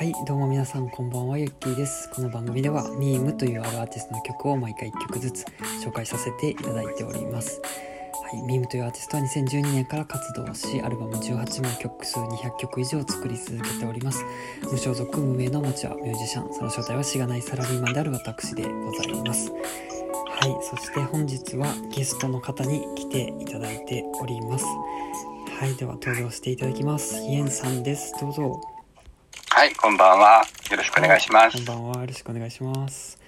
はい、どうも皆さんこんばんは、ゆっきーです。この番組では、ミームというあるアーティストの曲を毎回1曲ずつ紹介させていただいております。はい、ミームというアーティストは2012年から活動し、アルバム18枚曲数200曲以上作り続けております。無所属無名のアマチュアミュージシャン、その正体はしがないサラリーマンである私でございます。はい、そして本日はゲストの方に来ていただいております。はい、では登場していただきます。イエンさんです。どうぞ。はい、こんばんは。よろしくお願いします。こんばんは。よろしくお願いします。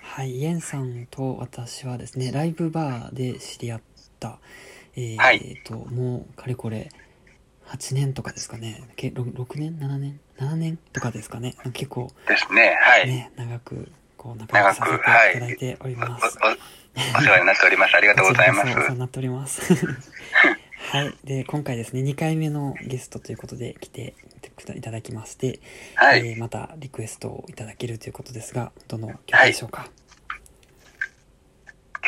はい、イエンさんと私はですね、ライブバーで知り合った、えーはいと、もうかれこれ8年とかですかね。け 6, 6年 ?7 年 ?7 年？とかですかね。結構ですね。はい。ね、長くこう仲良くさせていただいております。おおお世話になっております。ありがとうございますお世話。になっております。はい。で、今回ですね、2回目のゲストということで来ていただきまして、はい。えーまたリクエストをいただけるということですが、どの曲でしょうか？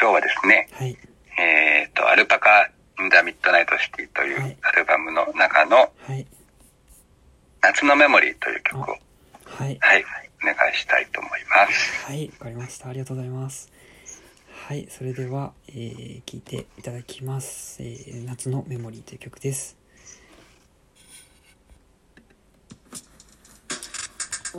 今日はですね、はい。えっ、と、アルパカ・イン・ザ・ミッドナイト・シティといはいうアルバムの中のはい。夏のメモリーという曲を、はい。はい、お願いしたいと思います。はい。わかりました。ありがとうございます。はい。それでは、えー、聴いていただきます。えー夏のメモリーという曲です。日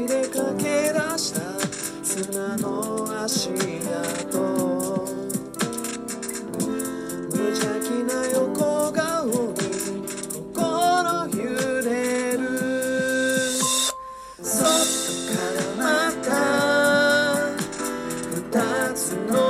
裸足で駆け出した砂の足跡。無邪気な横顔に心揺れる。そっと絡まった。二つの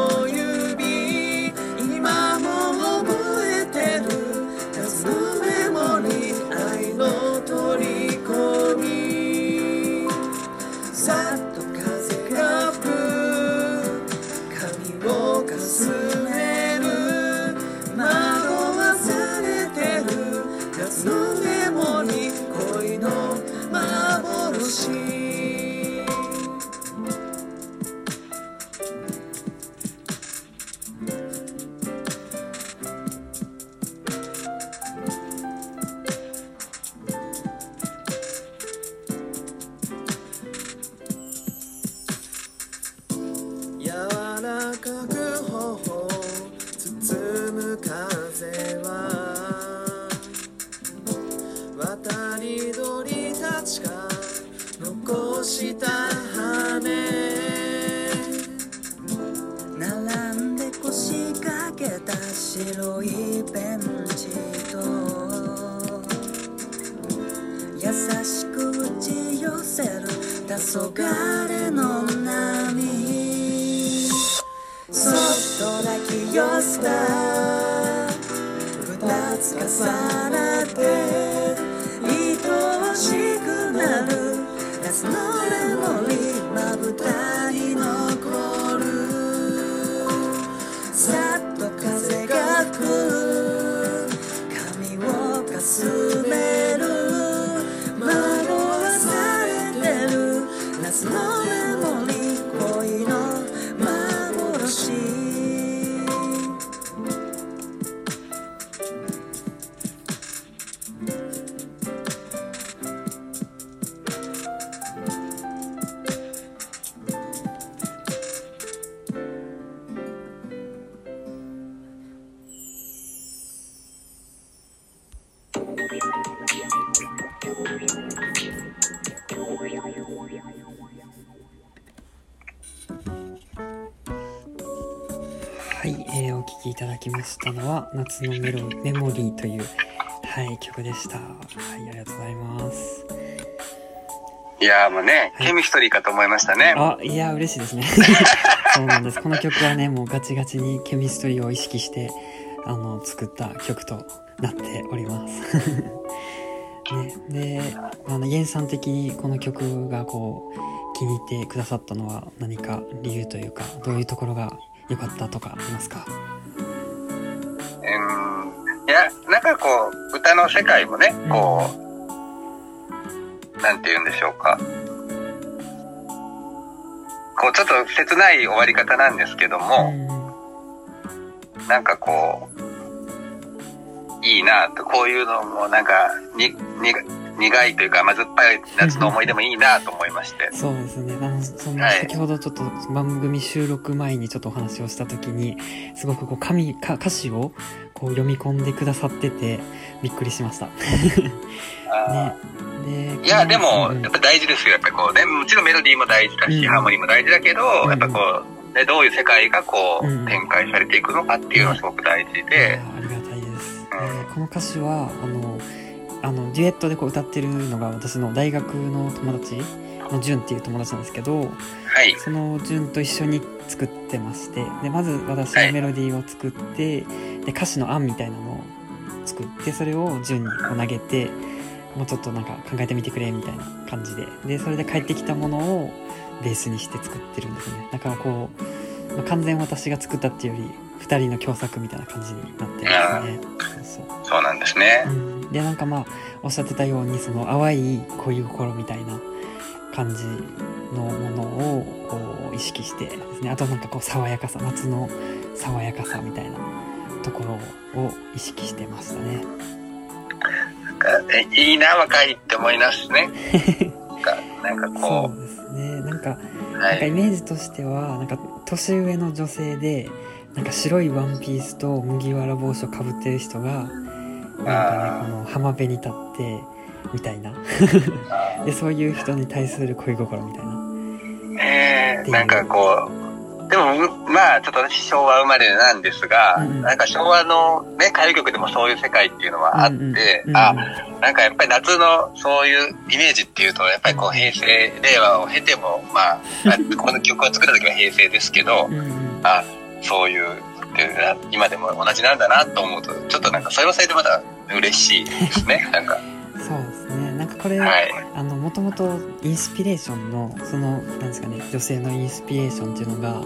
した羽並んで腰掛けた白いベンチと優しく打ち寄せる黄昏の波そっと抱き寄せた。二つ重なって歌に残る。聴きいただきましたのは、夏のメロメモリーという、はい、曲でした。はい、ありがとうございます。いやーもうね、はいケミストリーかと思いましたね。あ、いや、嬉しいですね。そうなんです。この曲はね、もうガチガチにケミストリーを意識して、あの、作った曲となっております。ね、で、あの、イエンさん的にこの曲がこう、気に入ってくださったのは何か理由というか、どういうところが良かったとかありますか？うん。いや、なんかこう、歌の世界もね、こう、なんて言うんでしょうか。こう、ちょっと切ない終わり方なんですけどうも、んなんかこう、いいなと、こういうのもなんか、に、に、苦いというか甘酸っぱい夏の思い出もいいなと思いまして。そうですね。あの、その、はい先ほどちょっと番組収録前にちょっとお話をした時に、すごくこう、紙、か歌詞をこう読み込んでくださってて、びっくりしました。あ ね。で、ーいや、でも、うんやっぱ大事ですよ。やっぱりこうね、もちろんメロディーも大事だし、うんハーモニーも大事だけど、うんやっぱこう、ね、どういう世界がこう、うん展開されていくのかっていうのがすごく大事で、ありがたいです、この歌詞はあのあのデュエットでこう歌ってるのが私の大学の友達のジュンっていう友達なんですけどはい。そのジュンと一緒に作ってましてでまず私はい。がメロディーを作って、で歌詞の案みたいなのを作ってそれをジュンにこう投げてもうちょっとなんか考えてみてくれみたいな感じで。でそれで返ってきたものをベースにして作ってるんですね。だからこう、まあ完全私が作ったっていうより2人の共作みたいな感じになってますね。そうそう。そうなんですね。うん、でなんかまあおっしゃってたようにその淡い恋心みたいな感じのものをこう意識してですねあとなんかこう爽やかさ夏の爽やかさみたいなところを意識してましたね。なんかえいいな、若いって思いますね。なんか、なんかそこうですねなんかう、はなんかイい。メージとしてはなんか年上の女性でなんか白いワンピースと麦わら帽子をかぶってる人がなんかねこの浜辺に立ってみたいな。あ でそういう人に対する恋心みたいな。えなんかこう、でも、うまあ、ちょっと私昭和生まれなんですが、うんうん。なんか昭和のね、歌謡曲でもそういう世界っていうのはあって、うんうんうんあ、なんかやっぱり夏のそういうイメージっていうと、やっぱりこう平成、令和を経ても、まあ、まあこの曲を作った時は平成ですけどう、んうん。あ、そういう、って今でも同じなんだなと思うと、ちょっとなんかそれはそれでまた嬉しいですね。なんか、そうですねなんかこれ、はい。あのもともとインスピレーションのそのなんですかね女性のインスピレーションっていうのが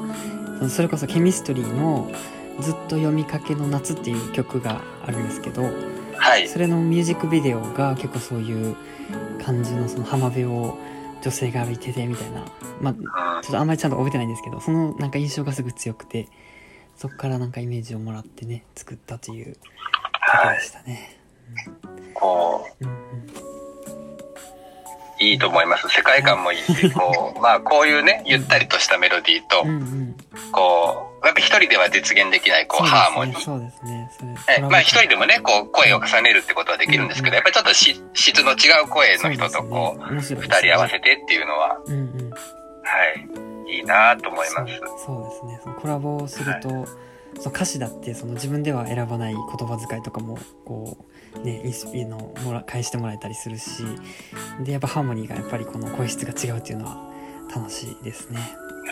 そのそれこそケミストリーの「ずっと読みかけの夏」っていう曲があるんですけどはい。それのミュージックビデオが結構そういう感じのその浜辺を女性が歩いててみたいなまあうんちょっとあんまりちゃんと覚えてないんですけどそのなんか印象がすぐ強くてそこからなんかイメージをもらってね作ったというところでしたね。こう、うんうんいいと思います。世界観もいいし、こう、まあこういうね、ゆったりとしたメロディーとう、んうんこう、やっぱ一人では実現できない、こう、ハーモニー。そうですね。それえまあ一人でもね、こう、声を重ねるってことはできるんですけど、やっぱりちょっとし質の違う声の人とこう、う、二人合わせてっていうのは、うんうん。はい、いいなと思います。そうですね。そのコラボをすると、その歌詞だってその自分では選ばない言葉遣いとかもこうねインスピのもら返してもらえたりするしでやっぱハーモニーがやっぱりこの声質が違うっていうのは楽しいですね。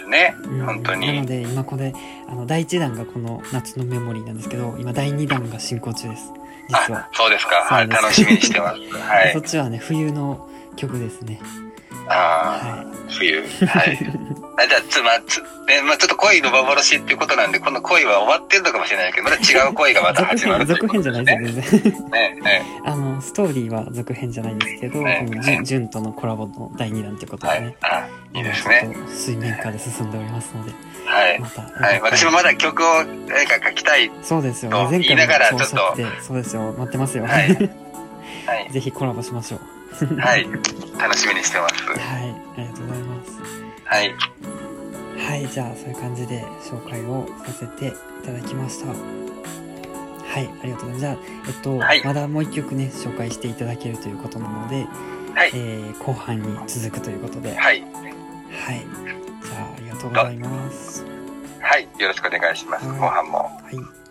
ね、うん本当なのに。で今これあの第1弾がこの夏のメモリーなんですけど今第2弾が進行中です実はあ、。そうですか。はい、楽しみにしてます。はい。そっちはね冬の曲ですね。あはあ、冬。はい。あじゃあ、つま、つ、ね、まあちょっと恋の幻っていうことなんで、この恋は終わってるのかもしれないけど、また違う恋がまた始まる続編じゃないね。ですよ全然。ね、ね。あのストーリーは続編じゃないんですけど、ねこのジュンジュンとのコラボの第2弾ということはでねい。。あ、いいですね。水面下で進んでおりますので、はい。また。はい。私もまだ曲を誰か書きたい。そうですよ。と前回言いながらもそうおっしゃっそうですよ。待ってますよ。はいはい。ぜひコラボしましょう。はい。楽しみにしてます。はい。ありがとうございます。はい。はい。じゃあ、そういう感じで紹介をさせていただきました。はい。ありがとうございます。じゃあ、えっと、はいまだもう一曲ね、紹介していただけるということなので、はいえー後半に続くということで、はい。はい。じゃあ、ありがとうございます。はい。よろしくお願いします。はい後半も。はい。